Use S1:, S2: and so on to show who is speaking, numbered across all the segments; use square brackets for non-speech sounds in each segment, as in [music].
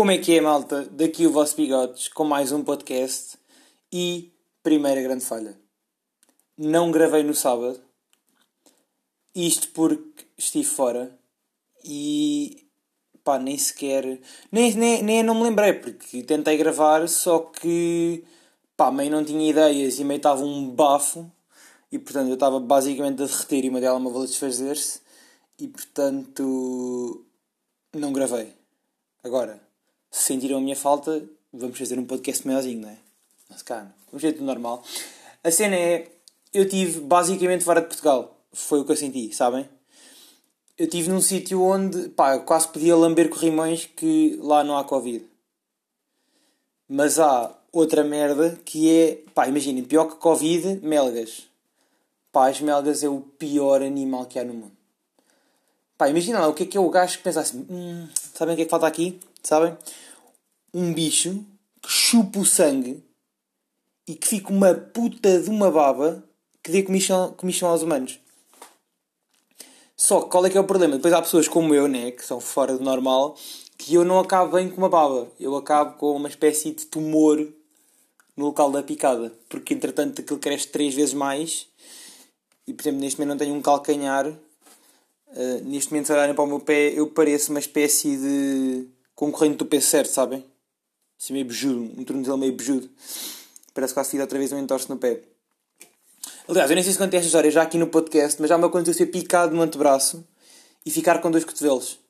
S1: Como é que é, malta? Daqui o vosso Bigotes com mais um podcast e primeira grande falha. Não gravei no sábado, isto porque estive fora e pá, nem sequer. Nem, nem, nem não me lembrei, porque tentei gravar, só que pá, meio não tinha ideias e meio estava um bafo e portanto eu estava basicamente a derreter e uma dela me a desfazer-se e portanto não gravei. Agora, se sentiram a minha falta, vamos fazer um podcast maiorzinho, não é? Mas cá, vamos ver tudo normal. A cena é, eu tive basicamente fora de Portugal. Foi o que eu senti, sabem? Eu estive num sítio onde, pá, eu quase podia lamber corrimões que lá não há Covid. Mas há outra merda que é, pá, imaginem, pior que Covid, melgas. Pá, as melgas é o pior animal que há no mundo. Pá, imagina lá o que é que é o gajo que pensa assim, hum, sabem o que é que falta aqui? Sabem? Um bicho que chupa o sangue e que fica uma puta de uma baba que dê comichão, comichão aos humanos. Só que qual é que é o problema? Depois há pessoas como eu, né, que são fora do normal, que eu não acabo bem com uma baba. Eu acabo com uma espécie de tumor no local da picada. Porque entretanto aquilo cresce três vezes mais. E por exemplo, neste momento não tenho um calcanhar. Uh, neste momento, se olharem para o meu pé, eu pareço uma espécie de concorrente do pé certo, sabem? Assim meio bejudo, um tornozelo meio bejudo. Parece que quase fiz outra vez um entorce no pé. Aliás, eu nem sei se contei esta história já aqui no podcast, mas já me aconteceu ser picado no antebraço e ficar com dois cotovelos.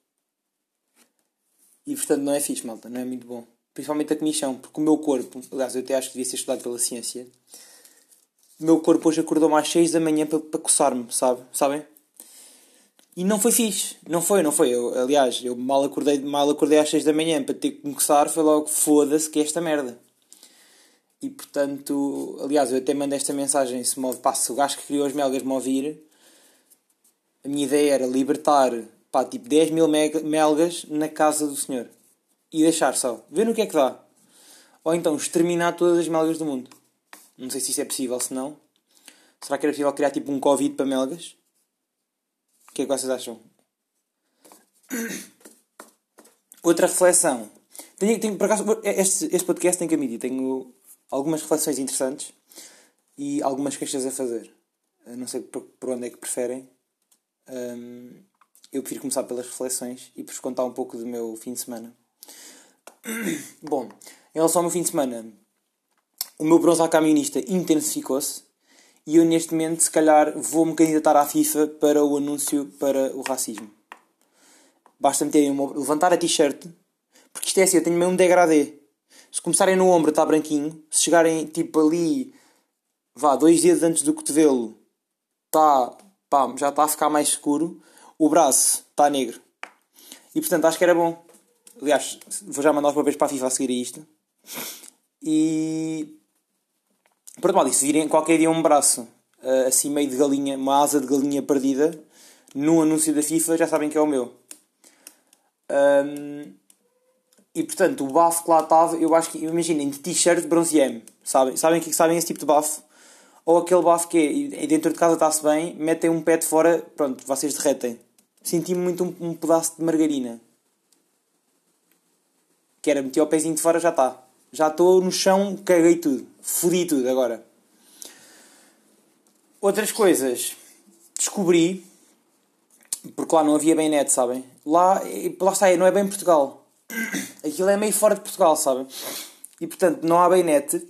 S1: E portanto não é fixe, malta, não é muito bom. Principalmente a comichão, porque o meu corpo, aliás, eu até acho que devia ser estudado pela ciência. O meu corpo hoje acordou às 6 da manhã para, para coçar-me, sabe? Sabem? E não foi fixe. Não foi, não foi. Eu, aliás, eu mal acordei, mal acordei às 6 da manhã para ter que me coçar, foi logo foda-se que é esta merda. E portanto, aliás, eu até mandei esta mensagem: se, me, pá, se o gajo que criou as melgas me ouvir, a minha ideia era libertar pá, tipo 10 mil melgas na casa do senhor e deixar só, ver no que é que dá. Ou então exterminar todas as melgas do mundo. Não sei se isso é possível, se não. Será que era possível criar tipo um Covid para melgas? O que é que vocês acham? Outra reflexão. Tenho, tenho, por acaso, este, este podcast tem admitir, tenho algumas reflexões interessantes e algumas queixas a fazer. Eu não sei por, por, onde é que preferem. Um, eu prefiro começar pelas reflexões e por contar um pouco do meu fim de semana. Bom, em relação ao meu fim de semana, o meu bronze camionista intensificou-se e eu neste momento se calhar vou-me candidatar à FIFA para o anúncio para o racismo. Basta meterem uma, levantar a t-shirt, porque isto é assim, eu tenho meio um degradê. Se começarem no ombro está branquinho, se chegarem tipo ali, vá, dois dedos antes do cotovelo, tá, pá, já está a ficar mais escuro, o braço está negro. E portanto acho que era bom. Aliás, vou já mandar os papéis para a FIFA a seguir a isto. E. Pronto, mal, e se virem qualquer dia um braço uh, assim meio de galinha, uma asa de galinha perdida, no anúncio da FIFA, já sabem que é o meu. Um, e portanto, o bafo que lá estava, eu acho que, imaginem, de t-shirt bronzeei-me. Sabem, sabem, que, sabem esse tipo de bafo? Ou aquele bafo que é, dentro de casa está-se bem, metem um pé de fora, pronto, vocês derretem. Senti-me muito um, um, pedaço de margarina. Que era, meti o pezinho de fora, já está. Já estou no chão, caguei tudo. Fodi tudo agora. Outras coisas. Descobri, porque lá não havia bem net, sabem? Lá, lá está, não é bem Portugal. [clears throat] Aquilo é meio fora de Portugal, sabem? E portanto, não há bem net.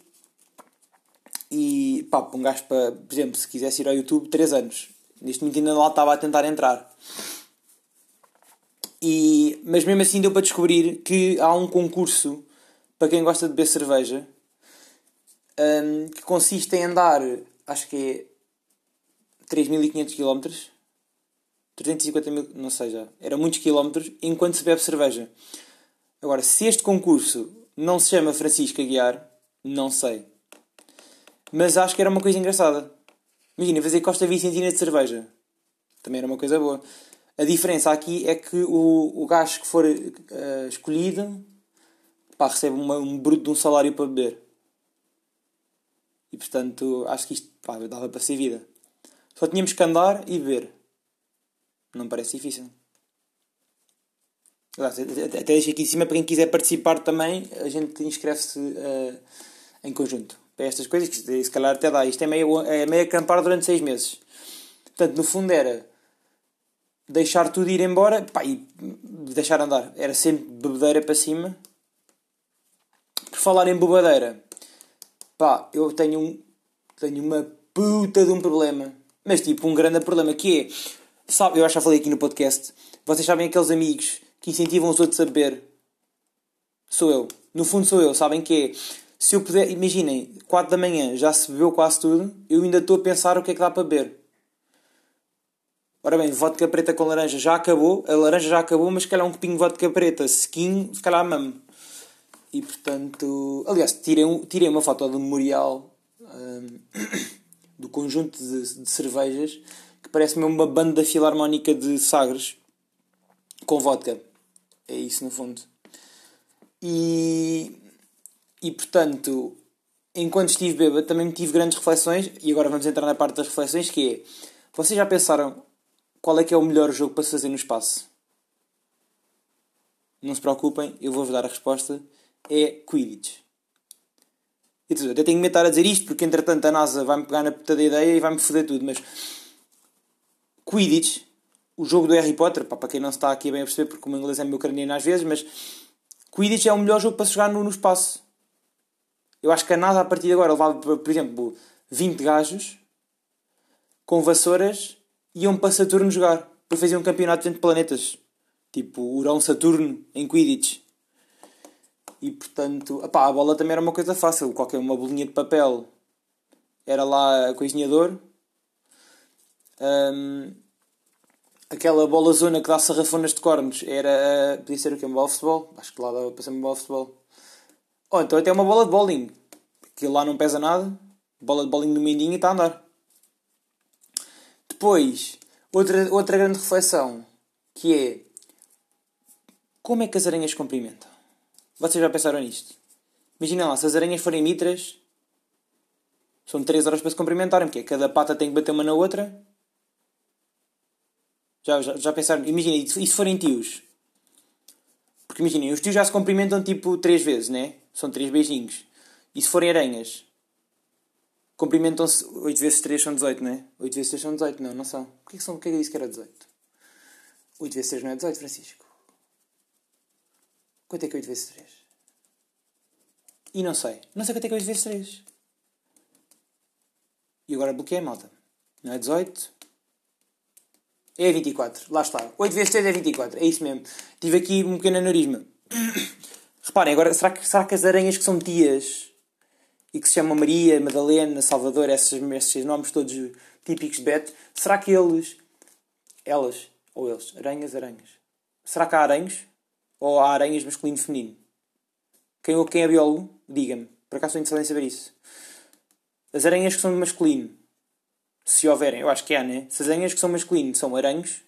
S1: E pá, um gajo para, por exemplo, se quisesse ir ao YouTube, 3 anos. Neste momento ainda lá estava a tentar entrar. E, mas mesmo assim deu para descobrir que há um concurso para quem gosta de beber cerveja um, que consiste em andar, acho que é 3.500 km, 350 mil, não sei já, era muitos quilómetros, enquanto se bebe cerveja. Agora, se este concurso não se chama Francisco Aguiar, não sei. Mas acho que era uma coisa engraçada. Imagina, fazer Costa Vicentina de cerveja. Também era uma coisa boa. A diferença aqui é que o, o gajo que for uh, escolhido pá, recebe uma, um bruto de um salário para beber. E portanto, acho que isto pá, dava para ser vida. Só tínhamos que andar e beber. Não parece difícil. Até deixo aqui em cima para quem quiser participar também, a gente inscreve-se uh, em conjunto para estas coisas, que se calhar até dá. Isto é meio, é meio acampar durante seis meses. Portanto, no fundo era deixar tudo ir embora pá, e deixar andar. Era sempre bebedeira para cima. Falar em bebedeira, pá, eu tenho, um, tenho uma puta de um problema. Mas tipo, um grande problema que é, sabe, eu acho que já falei aqui no podcast, vocês sabem aqueles amigos que incentivam os outros a beber? Sou eu. No fundo sou eu, sabem que é, se eu puder, imaginem, 4 da manhã já se bebeu quase tudo, eu ainda estou a pensar o que é que dá para beber. Ora bem, vodka preta com laranja já acabou, a laranja já acabou, mas se calhar um copinho de vodka preta sequinho, se calhar mamo. E portanto, aliás, tirei, um, tirei uma foto do memorial um, [coughs] do conjunto de, de, cervejas que parece-me uma banda filarmónica de Sagres com vodka. É isso no fundo. E, e portanto, enquanto estive bêbado, também tive grandes reflexões, e agora vamos entrar na parte das reflexões, que é, vocês já pensaram qual é que é o melhor jogo para se fazer no espaço? Não se preocupem, eu vou-vos dar a resposta. É Quidditch. Eu até tenho que estar a dizer isto porque entretanto a NASA vai-me pegar na puta da ideia e vai-me foder tudo, mas Quidditch, o jogo do Harry Potter, pá, para quem não está aqui bem a perceber porque o meu inglês é meu craniano às vezes, mas Quidditch é o melhor jogo para se jogar no, no espaço. Eu acho que a NASA a partir de agora levava, por exemplo, 20 gajos com vassouras iam para Saturno jogar. Depois faziam um campeonato entre planetas. Tipo Urão-Saturno em Quidditch. E portanto, opá, a bola também era uma coisa fácil. Qualquer uma bolinha de papel era lá coisinhador. Um, aquela bola zona que dá sarrafonas de cornos era. Podia ser o que? Uma bola de futebol? Acho que lá dava para ser uma bola de futebol. Ou então até uma bola de bowling. Que lá não pesa nada. Bola de bowling no mendinho e está a andar. Depois, outra, outra grande reflexão, que é como é que as aranhas cumprimentam? Vocês já pensaram nisto? Imaginem lá, se as aranhas forem mitras, são 3 horas para se cumprimentarem, porque cada pata tem que bater uma na outra. Já, já, já pensaram? Imaginem, e se forem tios? Porque imaginem, os tios já se cumprimentam tipo 3 vezes, né? São 3 beijinhos. E se forem aranhas? Cumprimentam-se 8 vezes 3 são 18, não é? 8 vezes 3 são 18, não, não são. Porquê que, são, porquê que disse que era 18? 8 vezes 3 não é 18, Francisco. Quanto é que é 8 vezes 3? E não sei. Não sei quanto é que é 8 vezes 3. E agora bloqueei a malta. Não é 18? É 24. Lá está. 8 vezes 3 é 24. É isso mesmo. Tive aqui um pequeno aneurisma. [coughs] Reparem, agora, será que, será que as aranhas que são tias e que se chamam Maria, Madalena, Salvador, esses, esses nomes todos típicos de Beto, será que eles, elas, ou eles, aranhas, aranhas, será que há aranhos? Ou há aranhas masculino e feminino? Quem, quem é biólogo, diga-me. Por acaso estou interessado em saber isso. As aranhas que são masculino, se houverem, eu acho que há, né? Se as aranhas que são masculino são aranhos,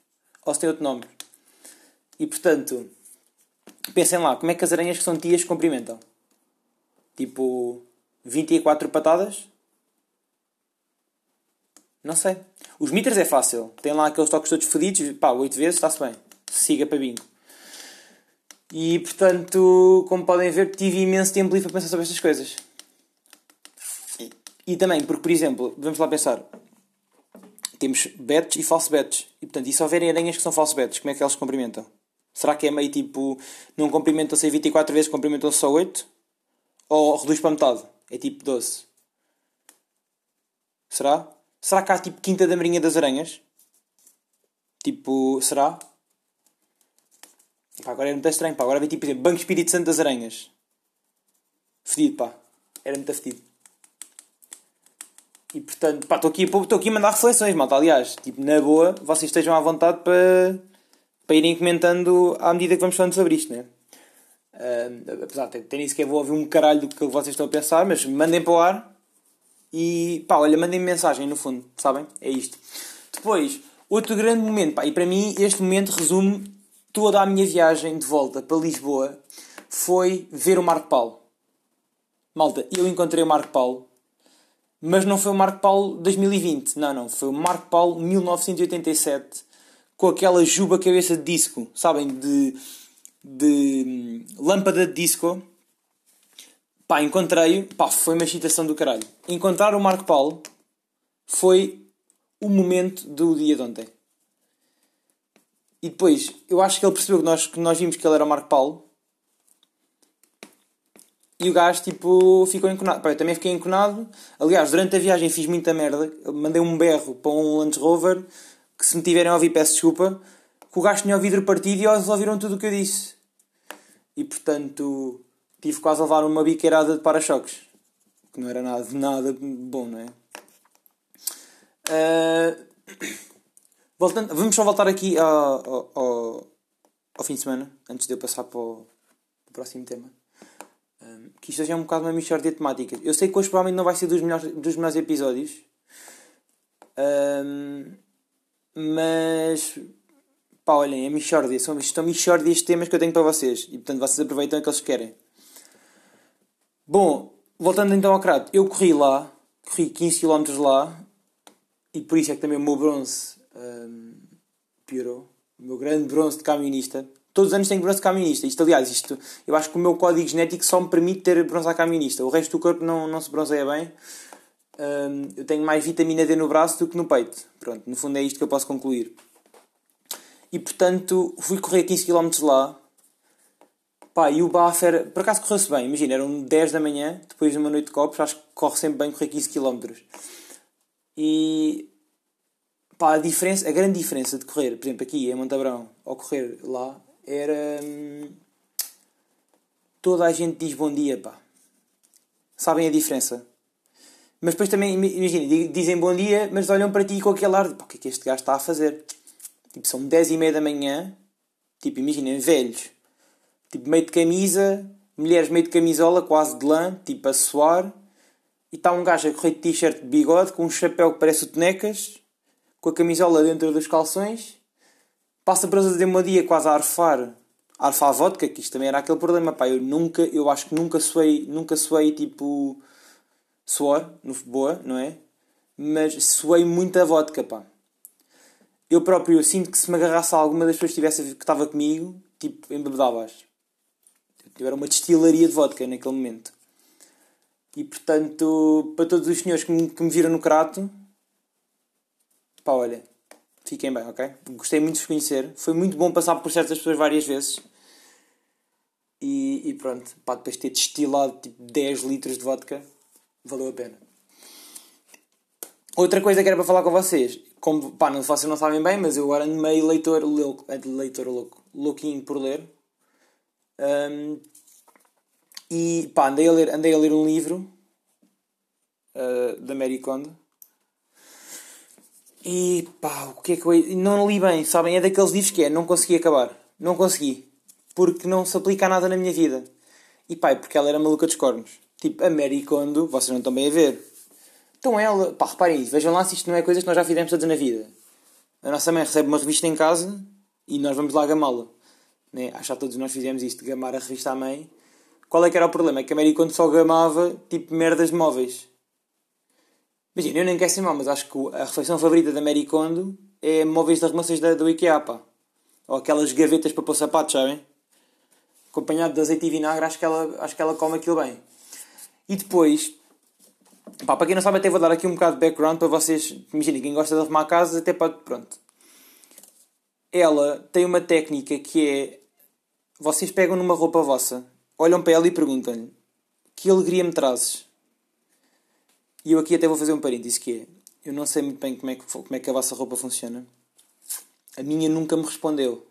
S1: ou se tem outro nome. E portanto, pensem lá, como é que as aranhas que são tias cumprimentam? Tipo, 24 patadas? Não sei. Os mitras é fácil. Tem lá aqueles toques todos fodidos. Pá, 8 vezes está-se bem. Siga para bingo. E portanto, como podem ver, tive imenso tempo livre para pensar sobre estas coisas. E também, porque por exemplo, vamos lá pensar. Temos betos e falso betos. E portanto, e se houverem aranhas que são falso betos, como é que elas se cumprimentam? Será que é meio tipo, não cumprimentam-se 24 vezes, cumprimentam-se só 8? Ou reduz para metade? É tipo doce. Será? Será que há tipo Quinta da Marinha das Aranhas? Tipo, será? Pá, agora era muito estranho, pá. Agora vem tipo, por exemplo, Banco Espírito Santo das Aranhas. Fedido, pá. Era muito fedido. E portanto, pá, estou aqui, aqui a mandar reflexões, malta. Aliás, tipo, na boa, vocês estejam à vontade para, para irem comentando à medida que vamos falando sobre isto, né? Uh, apesar de ter isso que eu vou ouvir um caralho do que vocês estão a pensar, mas mandem para o ar e pá, olha, mandem -me mensagem no fundo, sabem? É isto. Depois, outro grande momento, pá, e para mim este momento resume toda a minha viagem de volta para Lisboa foi ver o Marco Paulo. Malta, eu encontrei o Marco Paulo, mas não foi o Marco Paulo 2020, não, não, foi o Marco Paulo 1987 com aquela juba cabeça de disco, sabem? De de hum, lâmpada de disco. Pá, encontrei, pá, foi uma excitação do caralho. Encontrar o Marco Paulo foi o momento do dia de ontem. E depois, eu acho que ele percebeu que nós, que nós vimos que ele era o Marco Paulo. E o gajo, tipo, ficou enconado. Pá, eu também fiquei enconado. Aliás, durante a viagem fiz muita merda. Mandei um berro para um Land Rover. Que se me tiverem a ouvir, peço desculpa. Que o gajo tinha o vidro partido e eles ouviram tudo o que eu disse. E portanto, tive quase a levar uma biqueirada de para-choques. Que não era nada, nada bom, não é? Uh, voltando, vamos só voltar aqui ao, ao, ao, fim de semana, antes de eu passar para o, para o próximo tema. Um, que isto já é um bocado uma mistura de temáticas. Eu sei que hoje provavelmente não vai ser dos melhores, dos melhores episódios. Um, mas pá, olhem, é Michordia, são, estão Michordia estes temas que eu tenho para vocês e portanto vocês aproveitam aqueles que querem. Bom, voltando então ao Crato, eu corri lá, corri 15 km lá e por isso é que também o meu bronze um, piorou. O meu grande bronze de camionista. Todos os anos tenho bronze de camionista. Isto, aliás, isto, eu acho que o meu código genético só me permite ter bronze a camionista. O resto do corpo não, não se bronzeia bem. Um, eu tenho mais vitamina D no braço do que no peito. Pronto, no fundo é isto que eu posso concluir. E portanto, fui correr 15 km lá. Pá, e o bafo era. Por acaso correu-se bem. Imagina, eram 10 da manhã, depois de uma noite de copos. Acho que corre sempre bem correr 15 km. E pá, a, diferença, a grande diferença de correr, por exemplo, aqui em Montabrão, ou correr lá, era. Hum, toda a gente diz bom dia, pá. Sabem a diferença. Mas depois também, imagina, dizem bom dia, mas olham para ti com aquele ar de pá, o que é que este gajo está a fazer? Tipo, são 10 e meia da manhã, tipo, imaginem, velhos, tipo, meio de camisa, mulheres meio de camisola, quase de lã, tipo, a suar, e está um gajo a correr de t-shirt de bigode, com um chapéu que parece o Tonecas, com a camisola dentro dos calções, passa para fazer uma dia quase a arfar, a arfar a vodka, que isto também era aquele problema, pá, eu nunca, eu acho que nunca suei, nunca suei, tipo, suor, no boa, não é? Mas suei muita vodka, pá. Eu próprio eu sinto que se me agarrasse a alguma das pessoas que, tivesse, que estava comigo, tipo, embebedavas. Era uma destilaria de vodka naquele momento. E portanto, para todos os senhores que me, que me viram no crato, pá, olha, fiquem bem, ok? Gostei muito de vos conhecer. Foi muito bom passar por certas pessoas várias vezes. E, e pronto, pá, depois de ter destilado tipo 10 litros de vodka, valeu a pena. Outra coisa que era para falar com vocês, como pá, não, vocês não sabem bem, mas eu agora ando meio leitor louco, leitor louco, louquinho por ler. Um, e pá, andei a ler, andei a ler um livro uh, da Mary Kondo. E pá, o que é que eu. Não li bem, sabem? É daqueles livros que é, não consegui acabar. Não consegui. Porque não se aplica a nada na minha vida. E pá, é porque ela era maluca dos cornos. Tipo, a Mary Kondo, vocês não estão bem a ver. Então ela, pá, reparem isso, vejam lá se isto não é coisas que nós já fizemos todas na vida. A nossa mãe recebe uma revista em casa e nós vamos lá gamá-la. Né? Acho que todos nós fizemos isto, gamar a revista à mãe qual é que era o problema? É que a Mary quando só gamava tipo merdas de móveis. Imagina, eu nem quero ser mal, mas acho que a refeição favorita da Mary Kondo é móveis de arrumações da, do IKEA, pá. Ou aquelas gavetas para pôr sapatos, sabem? Acompanhado de azeite e vinagre, acho que ela, acho que ela come aquilo bem. E depois, pá, para quem não sabe, até vou dar aqui um bocado de background para vocês. Imaginem, quem gosta de arrumar casas, até pode. Pronto. Ela tem uma técnica que é. Vocês pegam numa roupa vossa olham para ela e perguntam-lhe: Que alegria me trazes? E eu aqui até vou fazer um parênteses que é: Eu não sei muito bem como é que, como é que a vossa roupa funciona. A minha nunca me respondeu.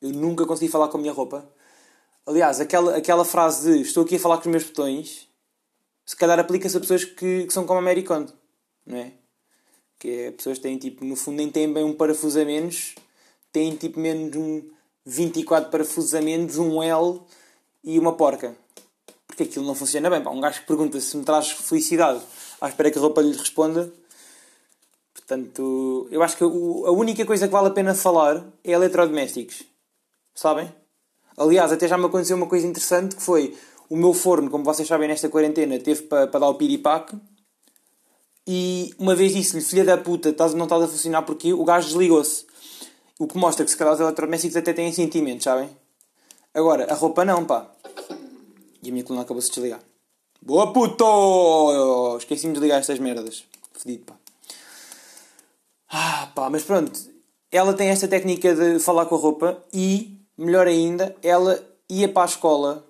S1: Eu nunca consegui falar com a minha roupa. Aliás, aquela, aquela frase de estou aqui a falar com os meus botões, se calhar aplica-se a pessoas que, que são como a Mary Kondo, não é? Que é, pessoas que têm tipo, no fundo nem têm bem um parafuso a menos, têm tipo menos um 24 parafusos a menos, um L e uma porca. Porque aquilo não funciona bem. Pá, um gajo que pergunta se me traz felicidade à espera que a roupa lhe responda. Portanto, eu acho que a única coisa que vale a pena falar é eletrodomésticos. Sabem? Aliás, até já me aconteceu uma coisa interessante que foi o meu forno, como vocês sabem, nesta quarentena, teve para, dar o piripaque. E uma vez disse-lhe, filha da puta, não estás a funcionar porque o gajo desligou-se. O que mostra que se calhar os eletrodomésticos até têm sentimentos, sabem? Agora, a roupa não, pá. E a minha coluna acabou-se de desligar. Boa puto! Esqueci-me de ligar estas merdas. Fedido, pá. Ah, pá, mas pronto. Ela tem esta técnica de falar com a roupa e, melhor ainda, ela ia para a escola.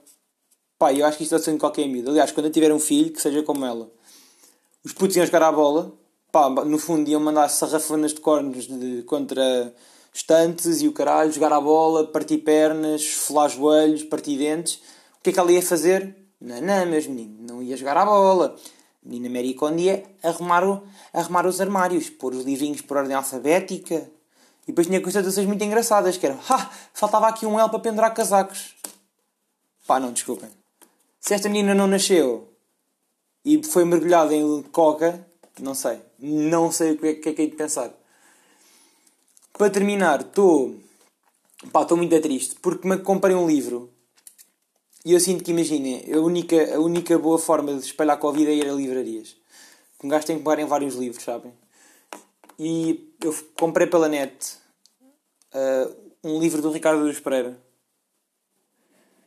S1: Pá, eu acho que isto deve ser em qualquer miúdo. Aliás, quando eu tiver um filho, que seja como ela. Os putos iam jogar à bola. Pá, no fundo iam mandar sarrafanas de cornos de, contra estantes e o caralho, jogar à bola, partir pernas, folar joelhos, partir dentes. O que é que ela ia fazer? Não, não, meus meninos, não ia jogar à bola. A menina Mary Conde ia arrumar, o, arrumar os armários, pôr os livrinhos por ordem alfabética. E depois tinha constatações muito engraçadas, que eram, faltava aqui um L para pendurar casacos. Pá, não, desculpem. Se esta menina não nasceu e foi mergulhada em coca, não sei. Não sei o que é que é que é de pensar. Para terminar, estou. Pá, estou muito triste porque me comprei um livro e eu sinto que, imaginem, a única, a única boa forma de espalhar Covid é ir a livrarias. Um gajo tem que pegar em vários livros, sabem? E eu comprei pela net uh, um livro do Ricardo Luz Pereira.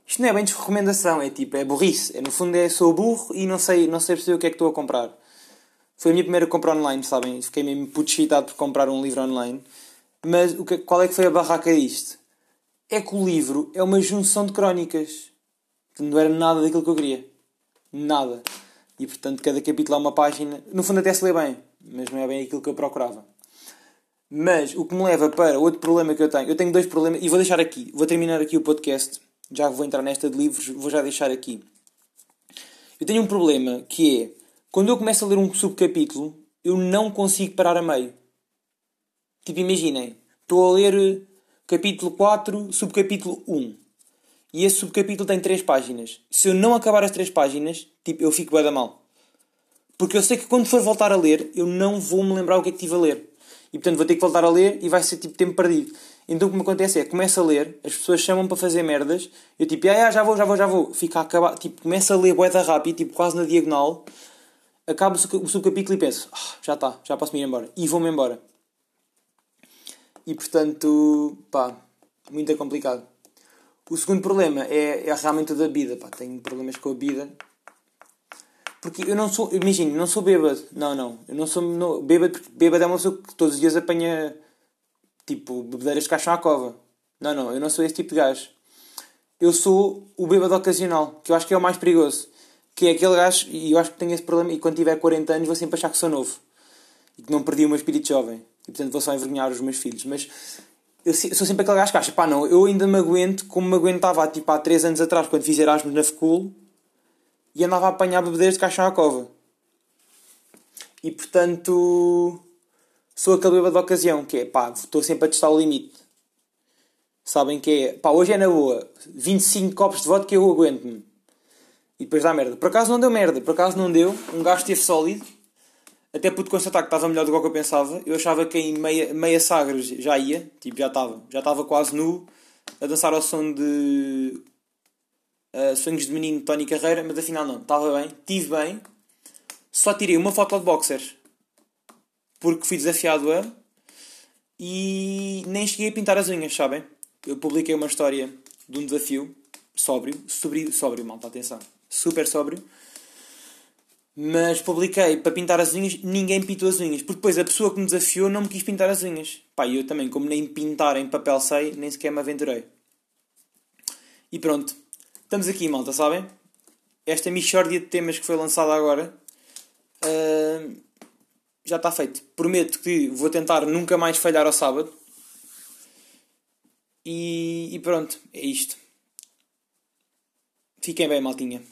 S1: Isto não é bem de recomendação, é tipo, é burrice. É, no fundo é sou burro e não sei, não sei perceber o que é que estou a comprar. Foi a minha primeira compra online, sabem? Fiquei mesmo puto por comprar um livro online. Mas o que, qual é que foi a barraca disto? É que o livro é uma junção de crónicas. Não era nada daquilo que eu queria. Nada. E portanto, cada capítulo é uma página. No fundo, até se lê bem, mas não é bem aquilo que eu procurava. Mas o que me leva para outro problema que eu tenho. Eu tenho dois problemas, e vou deixar aqui. Vou terminar aqui o podcast. Já vou entrar nesta de livros, vou já deixar aqui. Eu tenho um problema que é quando eu começo a ler um subcapítulo, eu não consigo parar a meio. Tipo, imaginem, estou a ler capítulo 4, subcapítulo 1. E esse subcapítulo tem 3 páginas. Se eu não acabar as 3 páginas, tipo, eu fico bem da mal. Porque eu sei que quando for voltar a ler, eu não vou me lembrar o que é que estive a ler. E portanto vou ter que voltar a ler e vai ser tipo tempo perdido. Então o que me acontece é, começo a ler, as pessoas chamam para fazer merdas, eu tipo, ah, já vou, já vou, já vou. Fico a acabar, tipo, começo a ler boeda rápido, tipo, quase na diagonal, acabo o subcapítulo e penso, ah, já está, já posso me ir embora. E vou-me embora. E portanto, pá, muito complicado. O segundo problema é, é realmente o da bebida, pá, tenho problemas com a bebida. Porque eu não sou, imagine, não sou bêbado. Não, não. Eu não sou não, bêbado, porque bêbado é uma pessoa que todos os dias apanha, tipo, bebedeiras de caixão à cova. Não, não, eu não sou esse tipo de gajo. Eu sou o bêbado ocasional, que eu acho que é o mais perigoso. Que é aquele gajo, e eu acho que tenho esse problema, e quando tiver 40 anos vou sempre achar que sou novo. E que não perdi o meu espírito jovem. E portanto vou só envergonhar os meus filhos. Mas eu sou sempre aquele gajo que acha, pá, não, eu ainda me aguento como me aguentava tipo, há 3 anos atrás, quando fiz Erasmus na FCUL e andava a apanhar bebedeiros de caixão à cova. E portanto, sou aquele bêbado de ocasião, que é, pá, estou sempre a testar o limite. Sabem que é, pá, hoje é na boa, 25 copos de vodka eu aguento-me. E depois dá merda. Por acaso não deu merda, por acaso não deu, um gajo esteve sólido até pude constatar que estava melhor do que eu pensava. Eu achava que em meia, meia Sagres já ia, tipo, já estava. Já estava quase nu a dançar ao som de uh, Sonhos de Menino Tony Carreira, mas afinal não, estava bem, tive bem. Só tirei uma foto de boxers porque fui desafiado a e nem cheguei a pintar as unhas, sabem? Eu publiquei uma história de um desafio sóbrio, sóbrio, sóbrio, malta, atenção, super sóbrio mas publiquei para pintar as unhas, ninguém pintou as unhas. Porque depois a pessoa que me desafiou não me quis pintar as unhas. Pá, eu também, como nem pintar em papel sei, nem sequer me aventurei. E pronto. Estamos aqui, malta, sabem? Esta mixórdia de temas que foi lançada agora uh, já está feito. Prometo que vou tentar nunca mais falhar ao sábado. E, e pronto, é isto. Fiquem bem, maltinha.